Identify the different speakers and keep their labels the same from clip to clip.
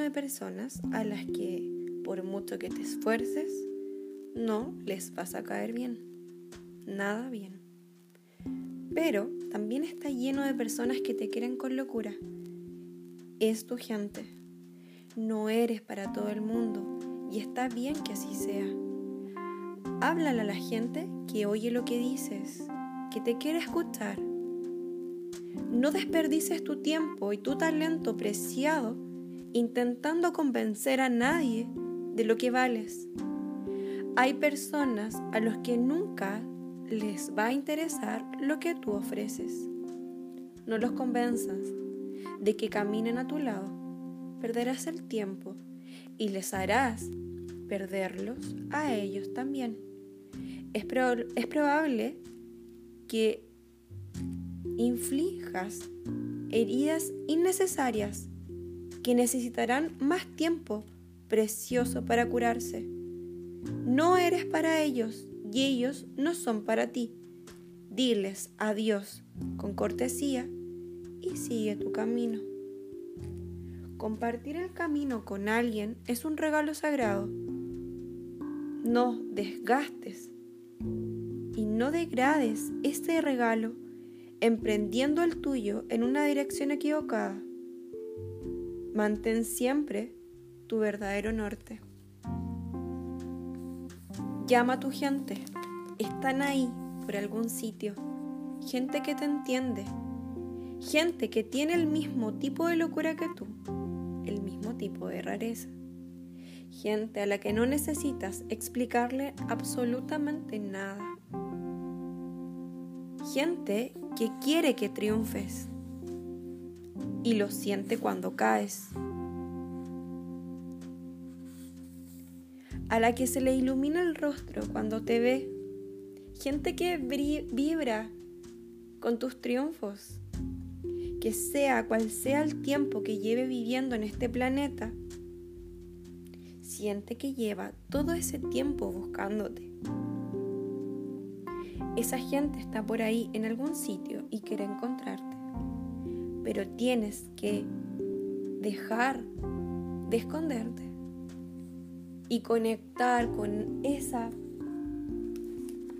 Speaker 1: de personas a las que, por mucho que te esfuerces, no les vas a caer bien. Nada bien. Pero también está lleno de personas que te quieren con locura. Es tu gente. No eres para todo el mundo y está bien que así sea. Háblale a la gente que oye lo que dices, que te quiere escuchar. No desperdices tu tiempo y tu talento preciado intentando convencer a nadie de lo que vales. Hay personas a los que nunca les va a interesar lo que tú ofreces. No los convenzas de que caminen a tu lado. Perderás el tiempo y les harás perderlos a ellos también. Es, es probable que inflijas heridas innecesarias que necesitarán más tiempo precioso para curarse. No eres para ellos y ellos no son para ti. Diles adiós con cortesía y sigue tu camino. Compartir el camino con alguien es un regalo sagrado. No desgastes y no degrades este regalo emprendiendo el tuyo en una dirección equivocada. Mantén siempre tu verdadero norte. Llama a tu gente. Están ahí por algún sitio. Gente que te entiende. Gente que tiene el mismo tipo de locura que tú. El mismo tipo de rareza. Gente a la que no necesitas explicarle absolutamente nada. Gente que quiere que triunfes y lo siente cuando caes. A la que se le ilumina el rostro cuando te ve. Gente que vibra con tus triunfos. Que sea cual sea el tiempo que lleve viviendo en este planeta, siente que lleva todo ese tiempo buscándote. Esa gente está por ahí en algún sitio y quiere encontrarte pero tienes que dejar de esconderte y conectar con esa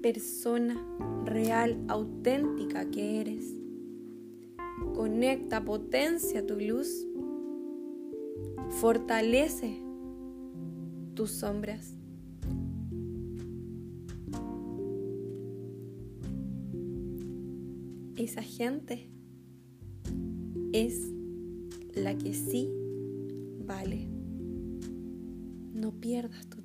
Speaker 1: persona real, auténtica que eres. Conecta, potencia tu luz, fortalece tus sombras. Esa gente es la que sí vale. No pierdas tu